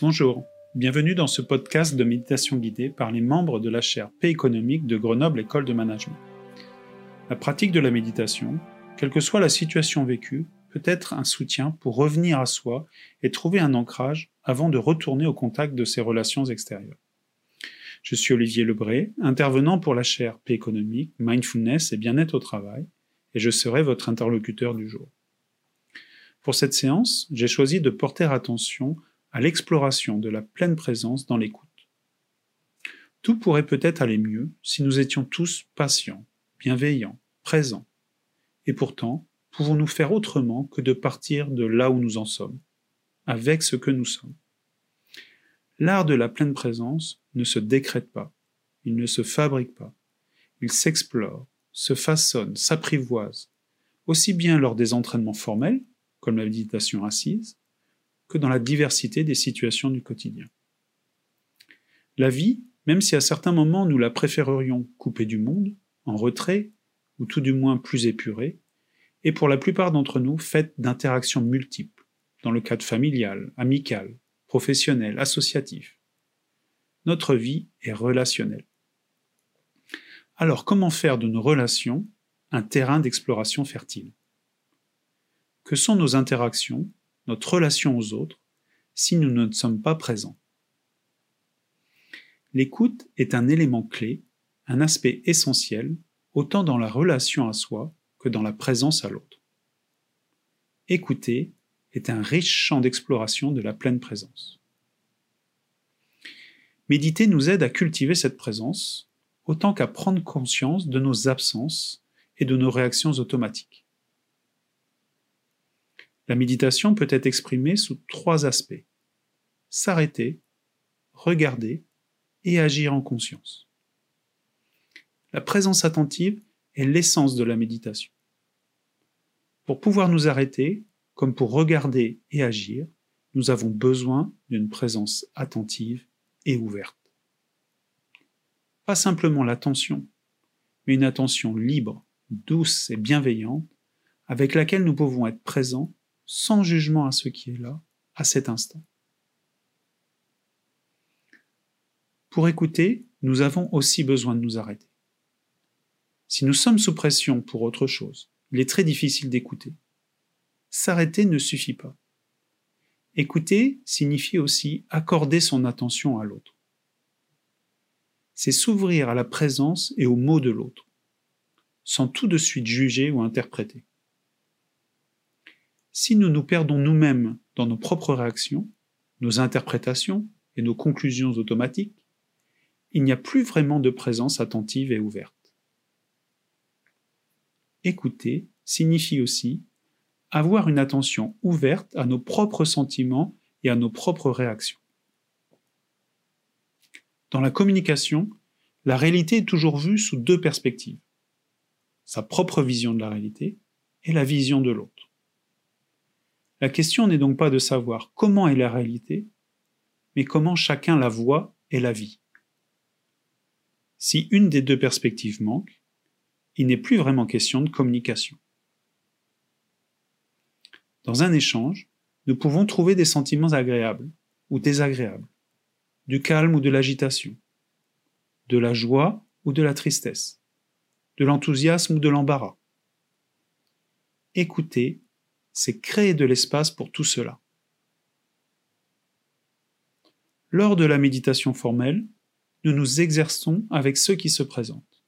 Bonjour, bienvenue dans ce podcast de méditation guidée par les membres de la chaire Paix économique de Grenoble École de Management. La pratique de la méditation, quelle que soit la situation vécue, peut être un soutien pour revenir à soi et trouver un ancrage avant de retourner au contact de ses relations extérieures. Je suis Olivier Lebré, intervenant pour la chaire Paix économique, Mindfulness et bien-être au travail, et je serai votre interlocuteur du jour. Pour cette séance, j'ai choisi de porter attention à l'exploration de la pleine présence dans l'écoute. Tout pourrait peut-être aller mieux si nous étions tous patients, bienveillants, présents. Et pourtant, pouvons-nous faire autrement que de partir de là où nous en sommes, avec ce que nous sommes? L'art de la pleine présence ne se décrète pas, il ne se fabrique pas, il s'explore, se façonne, s'apprivoise, aussi bien lors des entraînements formels, comme la méditation assise, que dans la diversité des situations du quotidien. La vie, même si à certains moments nous la préférerions coupée du monde, en retrait, ou tout du moins plus épurée, est pour la plupart d'entre nous faite d'interactions multiples, dans le cadre familial, amical, professionnel, associatif. Notre vie est relationnelle. Alors comment faire de nos relations un terrain d'exploration fertile? Que sont nos interactions notre relation aux autres, si nous ne sommes pas présents. L'écoute est un élément clé, un aspect essentiel, autant dans la relation à soi que dans la présence à l'autre. Écouter est un riche champ d'exploration de la pleine présence. Méditer nous aide à cultiver cette présence, autant qu'à prendre conscience de nos absences et de nos réactions automatiques. La méditation peut être exprimée sous trois aspects. S'arrêter, regarder et agir en conscience. La présence attentive est l'essence de la méditation. Pour pouvoir nous arrêter, comme pour regarder et agir, nous avons besoin d'une présence attentive et ouverte. Pas simplement l'attention, mais une attention libre, douce et bienveillante, avec laquelle nous pouvons être présents sans jugement à ce qui est là, à cet instant. Pour écouter, nous avons aussi besoin de nous arrêter. Si nous sommes sous pression pour autre chose, il est très difficile d'écouter. S'arrêter ne suffit pas. Écouter signifie aussi accorder son attention à l'autre. C'est s'ouvrir à la présence et aux mots de l'autre, sans tout de suite juger ou interpréter. Si nous nous perdons nous-mêmes dans nos propres réactions, nos interprétations et nos conclusions automatiques, il n'y a plus vraiment de présence attentive et ouverte. Écouter signifie aussi avoir une attention ouverte à nos propres sentiments et à nos propres réactions. Dans la communication, la réalité est toujours vue sous deux perspectives. Sa propre vision de la réalité et la vision de l'autre. La question n'est donc pas de savoir comment est la réalité, mais comment chacun la voit et la vit. Si une des deux perspectives manque, il n'est plus vraiment question de communication. Dans un échange, nous pouvons trouver des sentiments agréables ou désagréables, du calme ou de l'agitation, de la joie ou de la tristesse, de l'enthousiasme ou de l'embarras. Écouter c'est créer de l'espace pour tout cela. Lors de la méditation formelle, nous nous exerçons avec ceux qui se présentent.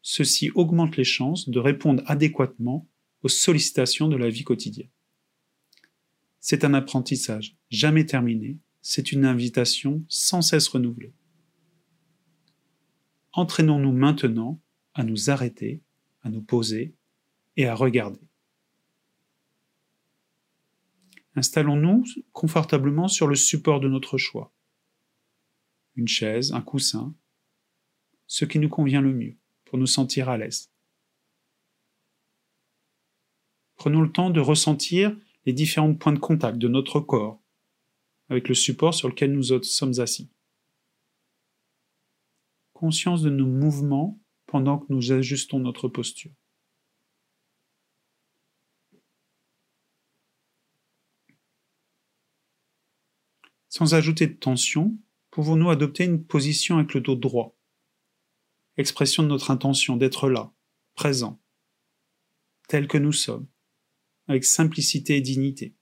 Ceci augmente les chances de répondre adéquatement aux sollicitations de la vie quotidienne. C'est un apprentissage jamais terminé, c'est une invitation sans cesse renouvelée. Entraînons-nous maintenant à nous arrêter, à nous poser et à regarder. Installons-nous confortablement sur le support de notre choix. Une chaise, un coussin, ce qui nous convient le mieux pour nous sentir à l'aise. Prenons le temps de ressentir les différents points de contact de notre corps avec le support sur lequel nous sommes assis. Conscience de nos mouvements pendant que nous ajustons notre posture. Sans ajouter de tension, pouvons-nous adopter une position avec le dos droit? Expression de notre intention d'être là, présent, tel que nous sommes, avec simplicité et dignité.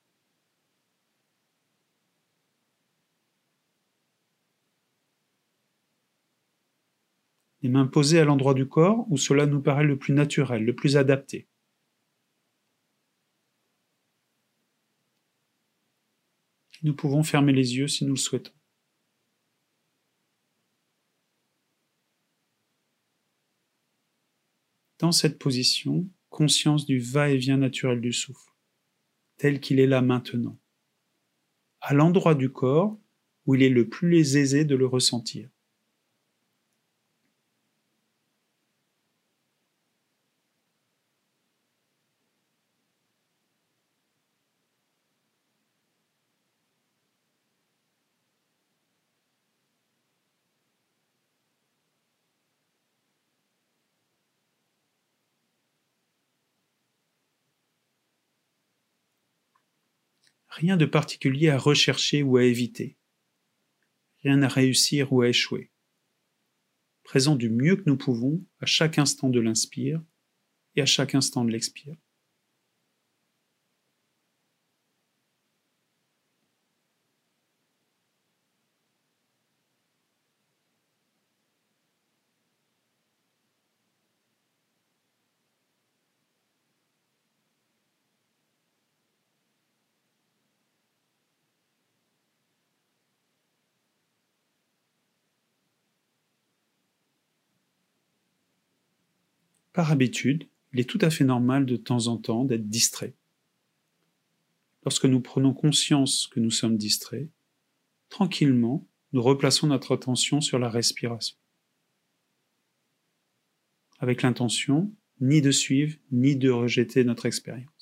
Les mains posées à l'endroit du corps où cela nous paraît le plus naturel, le plus adapté. Nous pouvons fermer les yeux si nous le souhaitons. Dans cette position, conscience du va-et-vient naturel du souffle, tel qu'il est là maintenant, à l'endroit du corps où il est le plus aisé de le ressentir. Rien de particulier à rechercher ou à éviter. Rien à réussir ou à échouer. Présent du mieux que nous pouvons à chaque instant de l'inspire et à chaque instant de l'expire. Par habitude, il est tout à fait normal de temps en temps d'être distrait. Lorsque nous prenons conscience que nous sommes distraits, tranquillement, nous replaçons notre attention sur la respiration. Avec l'intention ni de suivre, ni de rejeter notre expérience.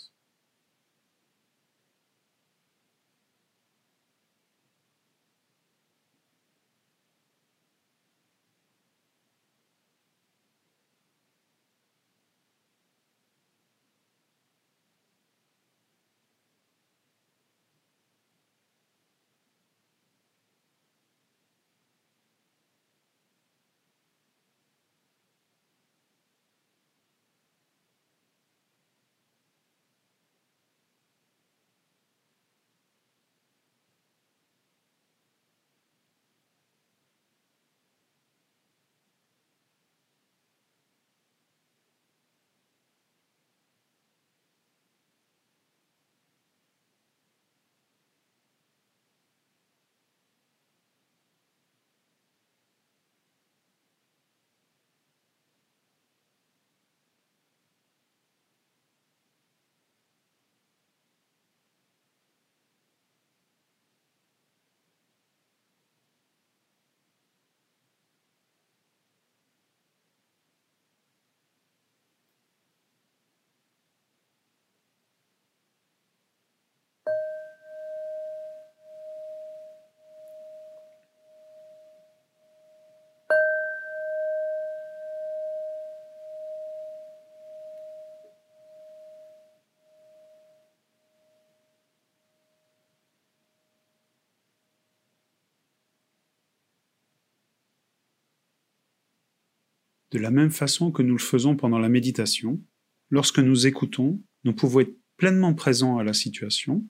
De la même façon que nous le faisons pendant la méditation, lorsque nous écoutons, nous pouvons être pleinement présents à la situation,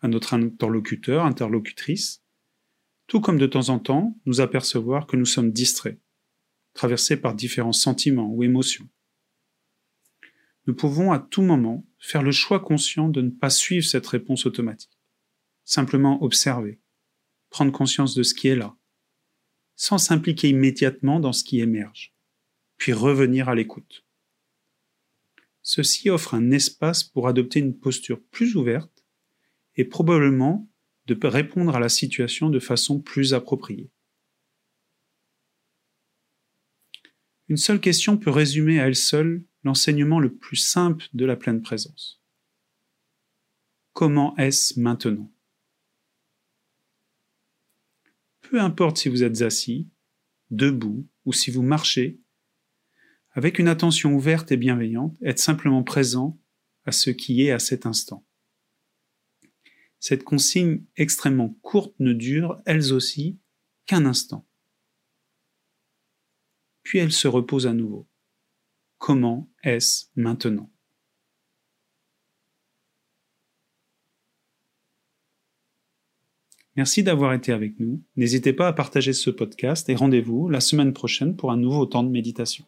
à notre interlocuteur, interlocutrice, tout comme de temps en temps nous apercevoir que nous sommes distraits, traversés par différents sentiments ou émotions. Nous pouvons à tout moment faire le choix conscient de ne pas suivre cette réponse automatique, simplement observer, prendre conscience de ce qui est là, sans s'impliquer immédiatement dans ce qui émerge puis revenir à l'écoute. Ceci offre un espace pour adopter une posture plus ouverte et probablement de répondre à la situation de façon plus appropriée. Une seule question peut résumer à elle seule l'enseignement le plus simple de la pleine présence. Comment est-ce maintenant? Peu importe si vous êtes assis, debout ou si vous marchez, avec une attention ouverte et bienveillante, être simplement présent à ce qui est à cet instant. cette consigne extrêmement courte ne dure, elles aussi, qu'un instant. Puis elle se repose à nouveau. Comment est-ce maintenant? Merci d'avoir été avec nous. N'hésitez pas à partager ce podcast et rendez-vous la semaine prochaine pour un nouveau temps de méditation.